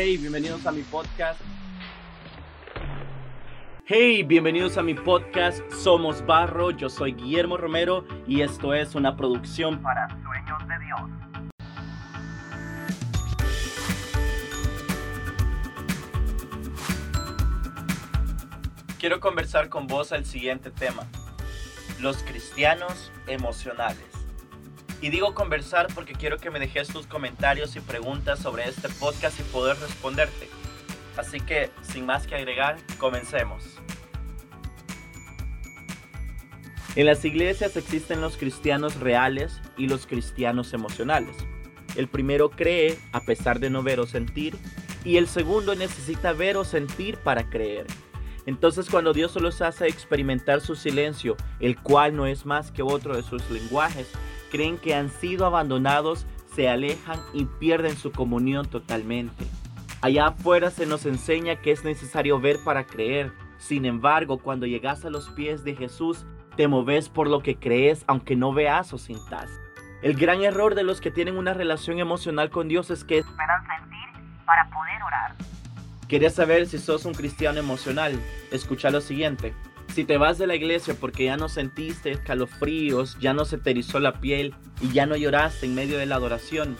Hey, bienvenidos a mi podcast. Hey, bienvenidos a mi podcast Somos Barro. Yo soy Guillermo Romero y esto es una producción para Sueños de Dios. Quiero conversar con vos el siguiente tema. Los cristianos emocionales. Y digo conversar porque quiero que me dejes tus comentarios y preguntas sobre este podcast y poder responderte. Así que, sin más que agregar, comencemos. En las iglesias existen los cristianos reales y los cristianos emocionales. El primero cree a pesar de no ver o sentir y el segundo necesita ver o sentir para creer. Entonces cuando Dios los hace experimentar su silencio, el cual no es más que otro de sus lenguajes, creen que han sido abandonados, se alejan y pierden su comunión totalmente. Allá afuera se nos enseña que es necesario ver para creer. Sin embargo, cuando llegas a los pies de Jesús, te moves por lo que crees aunque no veas o sintas. El gran error de los que tienen una relación emocional con Dios es que esperan sentir para poder orar. ¿Quieres saber si sos un cristiano emocional? Escucha lo siguiente. Si te vas de la iglesia porque ya no sentiste escalofríos, ya no se te erizó la piel y ya no lloraste en medio de la adoración,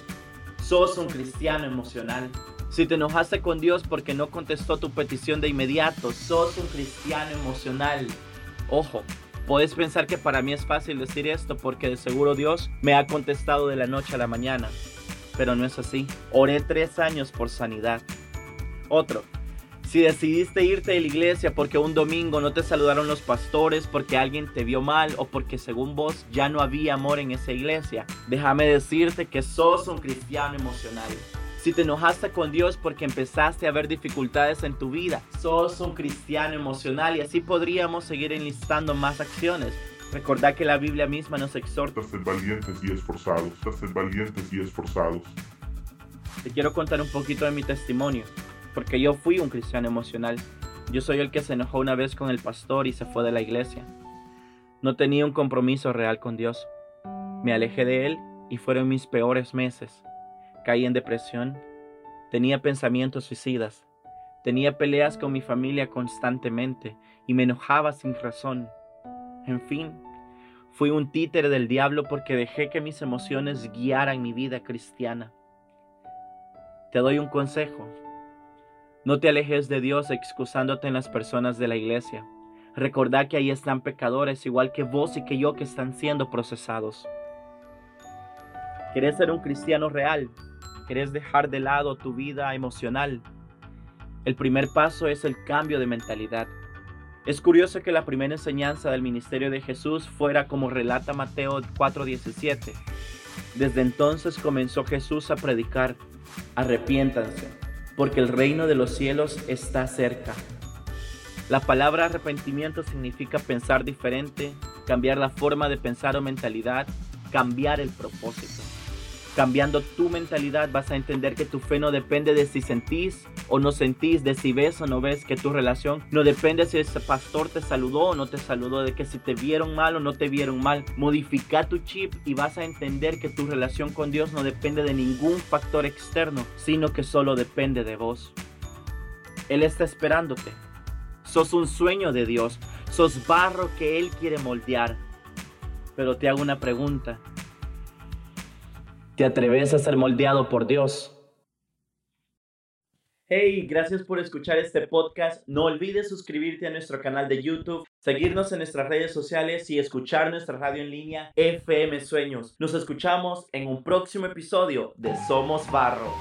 sos un cristiano emocional. Si te enojaste con Dios porque no contestó tu petición de inmediato, sos un cristiano emocional. Ojo, puedes pensar que para mí es fácil decir esto porque de seguro Dios me ha contestado de la noche a la mañana. Pero no es así. Oré tres años por sanidad. Otro, si decidiste irte de la iglesia porque un domingo no te saludaron los pastores, porque alguien te vio mal o porque según vos ya no había amor en esa iglesia, déjame decirte que sos un cristiano emocional. Si te enojaste con Dios porque empezaste a ver dificultades en tu vida, sos un cristiano emocional y así podríamos seguir enlistando más acciones. Recordad que la Biblia misma nos exhorta a ser valientes y esforzados, a ser valientes y esforzados. Te quiero contar un poquito de mi testimonio porque yo fui un cristiano emocional. Yo soy el que se enojó una vez con el pastor y se fue de la iglesia. No tenía un compromiso real con Dios. Me alejé de Él y fueron mis peores meses. Caí en depresión, tenía pensamientos suicidas, tenía peleas con mi familia constantemente y me enojaba sin razón. En fin, fui un títere del diablo porque dejé que mis emociones guiaran mi vida cristiana. Te doy un consejo. No te alejes de Dios excusándote en las personas de la iglesia. Recordad que ahí están pecadores igual que vos y que yo que están siendo procesados. ¿Querés ser un cristiano real? ¿Querés dejar de lado tu vida emocional? El primer paso es el cambio de mentalidad. Es curioso que la primera enseñanza del ministerio de Jesús fuera como relata Mateo 4:17. Desde entonces comenzó Jesús a predicar, arrepiéntanse porque el reino de los cielos está cerca. La palabra arrepentimiento significa pensar diferente, cambiar la forma de pensar o mentalidad, cambiar el propósito. Cambiando tu mentalidad vas a entender que tu fe no depende de si sentís o no sentís, de si ves o no ves, que tu relación no depende si ese pastor te saludó o no te saludó, de que si te vieron mal o no te vieron mal. Modifica tu chip y vas a entender que tu relación con Dios no depende de ningún factor externo, sino que solo depende de vos. Él está esperándote. Sos un sueño de Dios, sos barro que Él quiere moldear. Pero te hago una pregunta. ¿Te atreves a ser moldeado por Dios? Hey, gracias por escuchar este podcast. No olvides suscribirte a nuestro canal de YouTube, seguirnos en nuestras redes sociales y escuchar nuestra radio en línea FM Sueños. Nos escuchamos en un próximo episodio de Somos Barro.